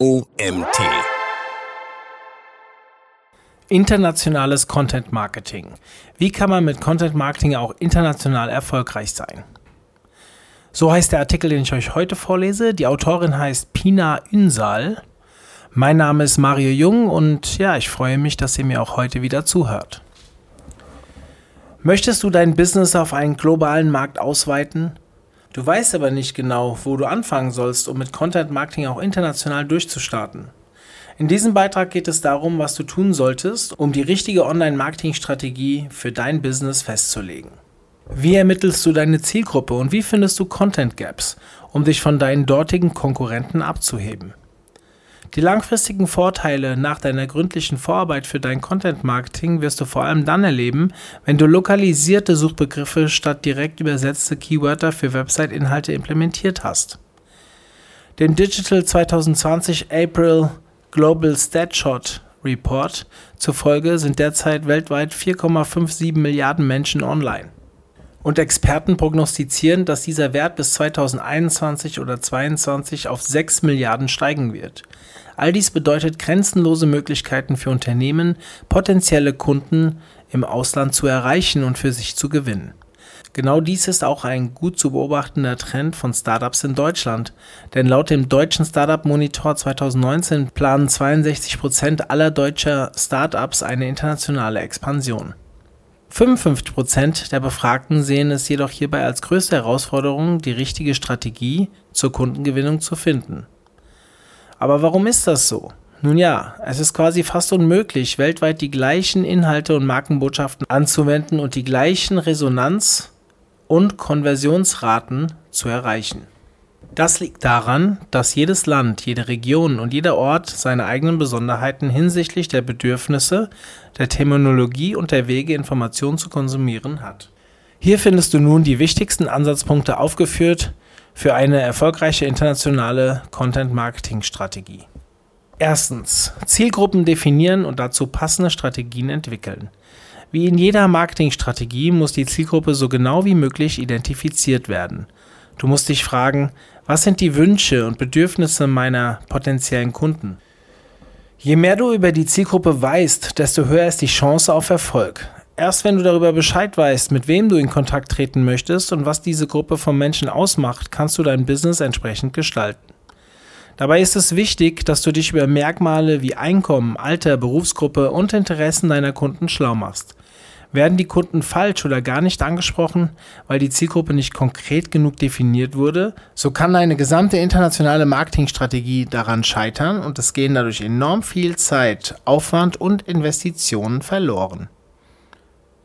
OMT. Internationales Content Marketing. Wie kann man mit Content Marketing auch international erfolgreich sein? So heißt der Artikel, den ich euch heute vorlese. Die Autorin heißt Pina Ünsal. Mein Name ist Mario Jung und ja, ich freue mich, dass ihr mir auch heute wieder zuhört. Möchtest du dein Business auf einen globalen Markt ausweiten? Du weißt aber nicht genau, wo du anfangen sollst, um mit Content Marketing auch international durchzustarten. In diesem Beitrag geht es darum, was du tun solltest, um die richtige Online-Marketing-Strategie für dein Business festzulegen. Wie ermittelst du deine Zielgruppe und wie findest du Content Gaps, um dich von deinen dortigen Konkurrenten abzuheben? Die langfristigen Vorteile nach deiner gründlichen Vorarbeit für dein Content Marketing wirst du vor allem dann erleben, wenn du lokalisierte Suchbegriffe statt direkt übersetzte Keywörter für Website-Inhalte implementiert hast. Dem Digital 2020 April Global Statshot Report zufolge sind derzeit weltweit 4,57 Milliarden Menschen online. Und Experten prognostizieren, dass dieser Wert bis 2021 oder 2022 auf 6 Milliarden steigen wird. All dies bedeutet grenzenlose Möglichkeiten für Unternehmen, potenzielle Kunden im Ausland zu erreichen und für sich zu gewinnen. Genau dies ist auch ein gut zu beobachtender Trend von Startups in Deutschland, denn laut dem deutschen Startup Monitor 2019 planen 62 Prozent aller deutscher Startups eine internationale Expansion. 55 Prozent der Befragten sehen es jedoch hierbei als größte Herausforderung, die richtige Strategie zur Kundengewinnung zu finden. Aber warum ist das so? Nun ja, es ist quasi fast unmöglich, weltweit die gleichen Inhalte und Markenbotschaften anzuwenden und die gleichen Resonanz- und Konversionsraten zu erreichen. Das liegt daran, dass jedes Land, jede Region und jeder Ort seine eigenen Besonderheiten hinsichtlich der Bedürfnisse, der Terminologie und der Wege, Informationen zu konsumieren hat. Hier findest du nun die wichtigsten Ansatzpunkte aufgeführt für eine erfolgreiche internationale Content-Marketing-Strategie. Erstens, Zielgruppen definieren und dazu passende Strategien entwickeln. Wie in jeder Marketingstrategie muss die Zielgruppe so genau wie möglich identifiziert werden. Du musst dich fragen, was sind die Wünsche und Bedürfnisse meiner potenziellen Kunden? Je mehr du über die Zielgruppe weißt, desto höher ist die Chance auf Erfolg. Erst wenn du darüber Bescheid weißt, mit wem du in Kontakt treten möchtest und was diese Gruppe von Menschen ausmacht, kannst du dein Business entsprechend gestalten. Dabei ist es wichtig, dass du dich über Merkmale wie Einkommen, Alter, Berufsgruppe und Interessen deiner Kunden schlau machst. Werden die Kunden falsch oder gar nicht angesprochen, weil die Zielgruppe nicht konkret genug definiert wurde, so kann eine gesamte internationale Marketingstrategie daran scheitern und es gehen dadurch enorm viel Zeit, Aufwand und Investitionen verloren.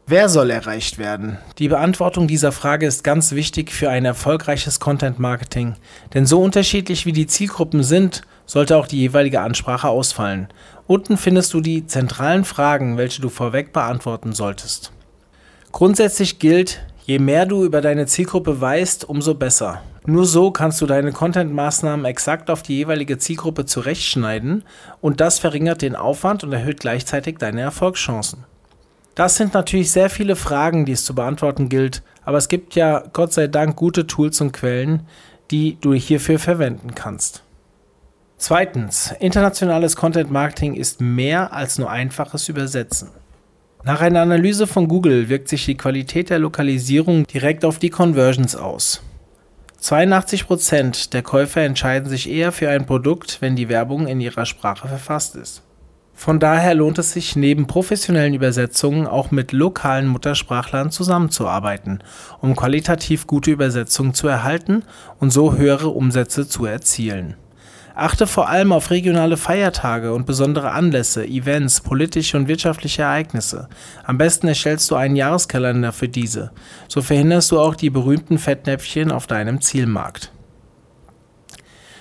Wer soll erreicht werden? Die Beantwortung dieser Frage ist ganz wichtig für ein erfolgreiches Content Marketing, denn so unterschiedlich wie die Zielgruppen sind, sollte auch die jeweilige Ansprache ausfallen. Unten findest du die zentralen Fragen, welche du vorweg beantworten solltest. Grundsätzlich gilt, je mehr du über deine Zielgruppe weißt, umso besser. Nur so kannst du deine Content-Maßnahmen exakt auf die jeweilige Zielgruppe zurechtschneiden und das verringert den Aufwand und erhöht gleichzeitig deine Erfolgschancen. Das sind natürlich sehr viele Fragen, die es zu beantworten gilt, aber es gibt ja Gott sei Dank gute Tools und Quellen, die du hierfür verwenden kannst. Zweitens, internationales Content Marketing ist mehr als nur einfaches Übersetzen. Nach einer Analyse von Google wirkt sich die Qualität der Lokalisierung direkt auf die Conversions aus. 82% der Käufer entscheiden sich eher für ein Produkt, wenn die Werbung in ihrer Sprache verfasst ist. Von daher lohnt es sich, neben professionellen Übersetzungen auch mit lokalen Muttersprachlern zusammenzuarbeiten, um qualitativ gute Übersetzungen zu erhalten und so höhere Umsätze zu erzielen. Achte vor allem auf regionale Feiertage und besondere Anlässe, Events, politische und wirtschaftliche Ereignisse. Am besten erstellst du einen Jahreskalender für diese. So verhinderst du auch die berühmten Fettnäpfchen auf deinem Zielmarkt.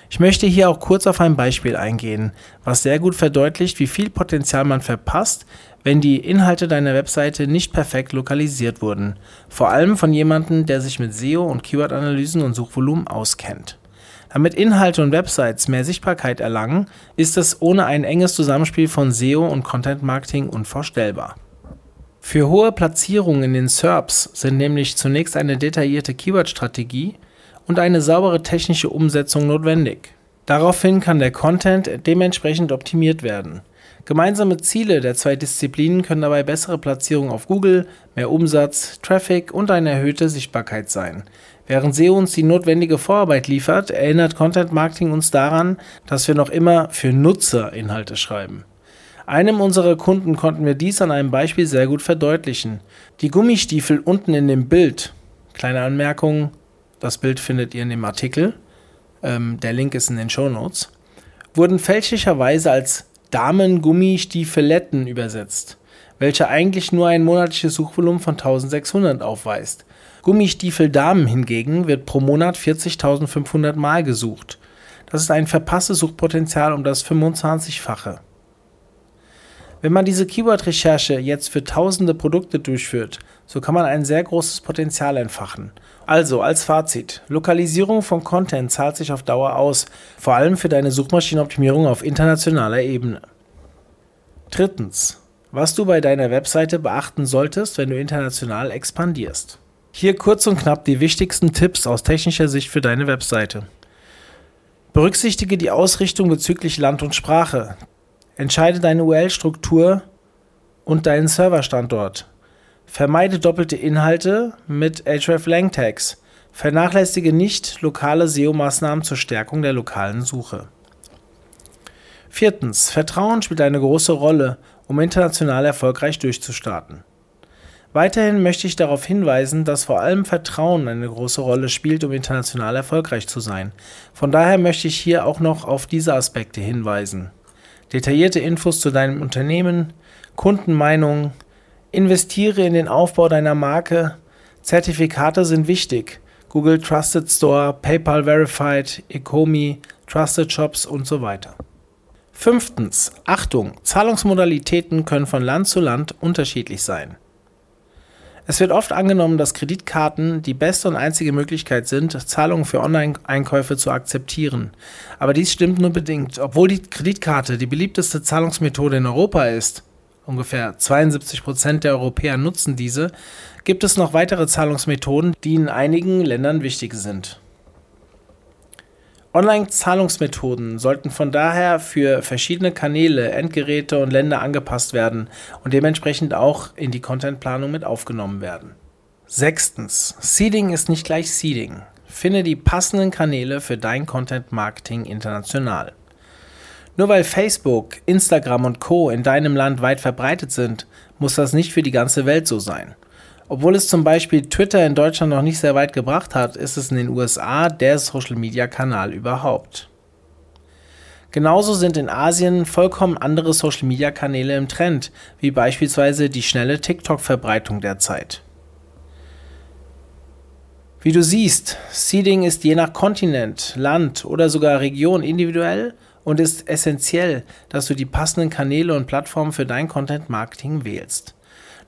Ich möchte hier auch kurz auf ein Beispiel eingehen, was sehr gut verdeutlicht, wie viel Potenzial man verpasst, wenn die Inhalte deiner Webseite nicht perfekt lokalisiert wurden. Vor allem von jemandem, der sich mit SEO und Keyword-Analysen und Suchvolumen auskennt. Damit Inhalte und Websites mehr Sichtbarkeit erlangen, ist es ohne ein enges Zusammenspiel von SEO und Content Marketing unvorstellbar. Für hohe Platzierungen in den SERPs sind nämlich zunächst eine detaillierte Keyword-Strategie und eine saubere technische Umsetzung notwendig. Daraufhin kann der Content dementsprechend optimiert werden. Gemeinsame Ziele der zwei Disziplinen können dabei bessere Platzierung auf Google, mehr Umsatz, Traffic und eine erhöhte Sichtbarkeit sein. Während SEO uns die notwendige Vorarbeit liefert, erinnert Content Marketing uns daran, dass wir noch immer für Nutzer Inhalte schreiben. Einem unserer Kunden konnten wir dies an einem Beispiel sehr gut verdeutlichen. Die Gummistiefel unten in dem Bild, kleine Anmerkung, das Bild findet ihr in dem Artikel, ähm, der Link ist in den Show Notes, wurden fälschlicherweise als Damen-Gummistiefeletten übersetzt, welche eigentlich nur ein monatliches Suchvolumen von 1600 aufweist. Gummistiefel Damen hingegen wird pro Monat 40.500 Mal gesucht. Das ist ein verpasstes Suchpotenzial um das 25-fache. Wenn man diese Keyword-Recherche jetzt für tausende Produkte durchführt, so kann man ein sehr großes Potenzial entfachen. Also als Fazit, Lokalisierung von Content zahlt sich auf Dauer aus, vor allem für deine Suchmaschinenoptimierung auf internationaler Ebene. Drittens, was du bei deiner Webseite beachten solltest, wenn du international expandierst. Hier kurz und knapp die wichtigsten Tipps aus technischer Sicht für deine Webseite. Berücksichtige die Ausrichtung bezüglich Land und Sprache. Entscheide deine URL-Struktur und deinen Serverstandort. Vermeide doppelte Inhalte mit href-lang Tags. Vernachlässige nicht lokale SEO-Maßnahmen zur Stärkung der lokalen Suche. Viertens. Vertrauen spielt eine große Rolle, um international erfolgreich durchzustarten. Weiterhin möchte ich darauf hinweisen, dass vor allem Vertrauen eine große Rolle spielt, um international erfolgreich zu sein. Von daher möchte ich hier auch noch auf diese Aspekte hinweisen. Detaillierte Infos zu deinem Unternehmen, Kundenmeinungen, investiere in den Aufbau deiner Marke, Zertifikate sind wichtig. Google Trusted Store, PayPal Verified, Ecomi, Trusted Shops und so weiter. Fünftens. Achtung, Zahlungsmodalitäten können von Land zu Land unterschiedlich sein. Es wird oft angenommen, dass Kreditkarten die beste und einzige Möglichkeit sind, Zahlungen für Online-Einkäufe zu akzeptieren. Aber dies stimmt nur bedingt. Obwohl die Kreditkarte die beliebteste Zahlungsmethode in Europa ist, ungefähr 72 Prozent der Europäer nutzen diese, gibt es noch weitere Zahlungsmethoden, die in einigen Ländern wichtig sind. Online-Zahlungsmethoden sollten von daher für verschiedene Kanäle, Endgeräte und Länder angepasst werden und dementsprechend auch in die Contentplanung mit aufgenommen werden. Sechstens. Seeding ist nicht gleich Seeding. Finde die passenden Kanäle für dein Content Marketing international. Nur weil Facebook, Instagram und Co in deinem Land weit verbreitet sind, muss das nicht für die ganze Welt so sein. Obwohl es zum Beispiel Twitter in Deutschland noch nicht sehr weit gebracht hat, ist es in den USA der Social-Media-Kanal überhaupt. Genauso sind in Asien vollkommen andere Social-Media-Kanäle im Trend, wie beispielsweise die schnelle TikTok-Verbreitung derzeit. Wie du siehst, Seeding ist je nach Kontinent, Land oder sogar Region individuell und ist essentiell, dass du die passenden Kanäle und Plattformen für dein Content-Marketing wählst.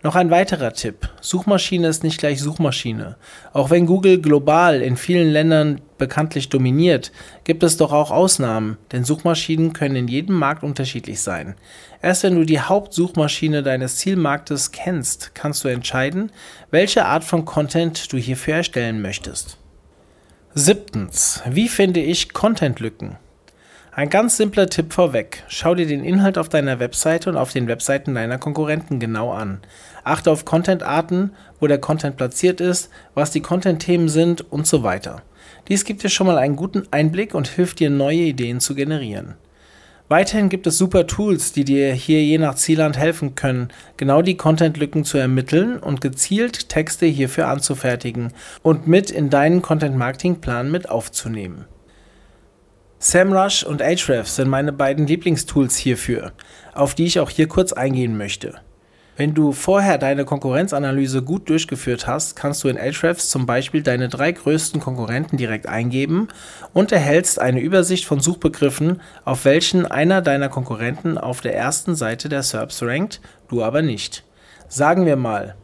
Noch ein weiterer Tipp. Suchmaschine ist nicht gleich Suchmaschine. Auch wenn Google global in vielen Ländern bekanntlich dominiert, gibt es doch auch Ausnahmen, denn Suchmaschinen können in jedem Markt unterschiedlich sein. Erst wenn du die Hauptsuchmaschine deines Zielmarktes kennst, kannst du entscheiden, welche Art von Content du hierfür erstellen möchtest. Siebtens. Wie finde ich Contentlücken? Ein ganz simpler Tipp vorweg. Schau dir den Inhalt auf deiner Webseite und auf den Webseiten deiner Konkurrenten genau an. Achte auf Content-Arten, wo der Content platziert ist, was die Content-Themen sind und so weiter. Dies gibt dir schon mal einen guten Einblick und hilft dir, neue Ideen zu generieren. Weiterhin gibt es super Tools, die dir hier je nach Zielland helfen können, genau die Content-Lücken zu ermitteln und gezielt Texte hierfür anzufertigen und mit in deinen Content-Marketing-Plan mit aufzunehmen. SEMrush und Ahrefs sind meine beiden Lieblingstools hierfür, auf die ich auch hier kurz eingehen möchte. Wenn du vorher deine Konkurrenzanalyse gut durchgeführt hast, kannst du in Ahrefs zum Beispiel deine drei größten Konkurrenten direkt eingeben und erhältst eine Übersicht von Suchbegriffen, auf welchen einer deiner Konkurrenten auf der ersten Seite der SERPs rankt, du aber nicht. Sagen wir mal,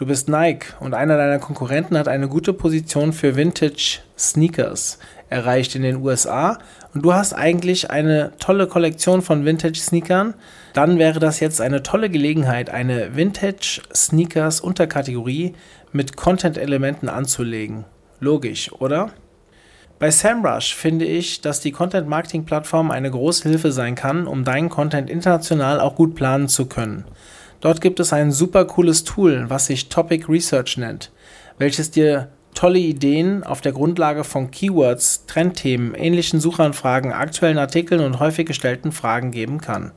du bist Nike und einer deiner Konkurrenten hat eine gute Position für Vintage Sneakers erreicht in den USA und du hast eigentlich eine tolle Kollektion von Vintage-Sneakern, dann wäre das jetzt eine tolle Gelegenheit, eine Vintage-Sneakers-Unterkategorie mit Content-Elementen anzulegen. Logisch, oder? Bei SEMrush finde ich, dass die Content-Marketing-Plattform eine große Hilfe sein kann, um deinen Content international auch gut planen zu können. Dort gibt es ein super cooles Tool, was sich Topic Research nennt, welches dir tolle Ideen auf der Grundlage von Keywords, Trendthemen, ähnlichen Suchanfragen, aktuellen Artikeln und häufig gestellten Fragen geben kann.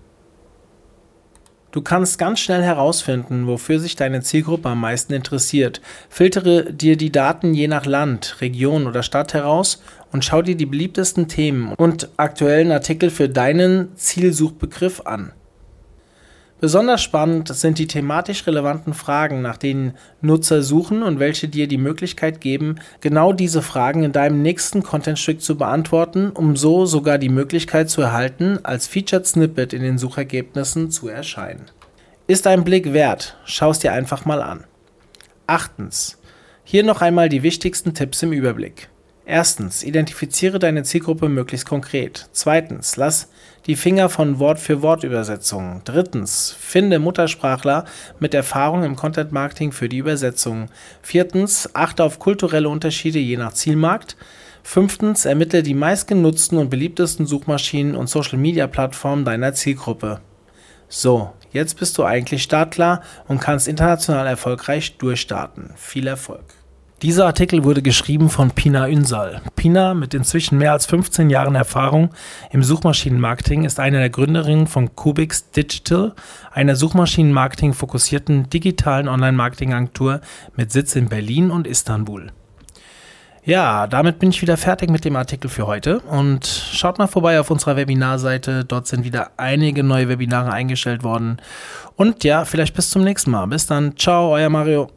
Du kannst ganz schnell herausfinden, wofür sich deine Zielgruppe am meisten interessiert. Filtere dir die Daten je nach Land, Region oder Stadt heraus und schau dir die beliebtesten Themen und aktuellen Artikel für deinen Zielsuchbegriff an. Besonders spannend sind die thematisch relevanten Fragen, nach denen Nutzer suchen und welche dir die Möglichkeit geben, genau diese Fragen in deinem nächsten Contentstück zu beantworten, um so sogar die Möglichkeit zu erhalten, als Featured Snippet in den Suchergebnissen zu erscheinen. Ist ein Blick wert, schau es dir einfach mal an. Achtens. Hier noch einmal die wichtigsten Tipps im Überblick. Erstens, identifiziere deine Zielgruppe möglichst konkret. Zweitens, lass die Finger von Wort-für-Wort-Übersetzungen. Drittens, finde Muttersprachler mit Erfahrung im Content-Marketing für die Übersetzung. Viertens, achte auf kulturelle Unterschiede je nach Zielmarkt. Fünftens, ermittle die meistgenutzten und beliebtesten Suchmaschinen und Social-Media-Plattformen deiner Zielgruppe. So, jetzt bist du eigentlich startklar und kannst international erfolgreich durchstarten. Viel Erfolg! Dieser Artikel wurde geschrieben von Pina Ünsal. Pina, mit inzwischen mehr als 15 Jahren Erfahrung im Suchmaschinenmarketing, ist eine der Gründerinnen von Kubix Digital, einer Suchmaschinenmarketing fokussierten digitalen Online-Marketing-Agentur mit Sitz in Berlin und Istanbul. Ja, damit bin ich wieder fertig mit dem Artikel für heute und schaut mal vorbei auf unserer Webinarseite. Dort sind wieder einige neue Webinare eingestellt worden. Und ja, vielleicht bis zum nächsten Mal. Bis dann. Ciao, euer Mario.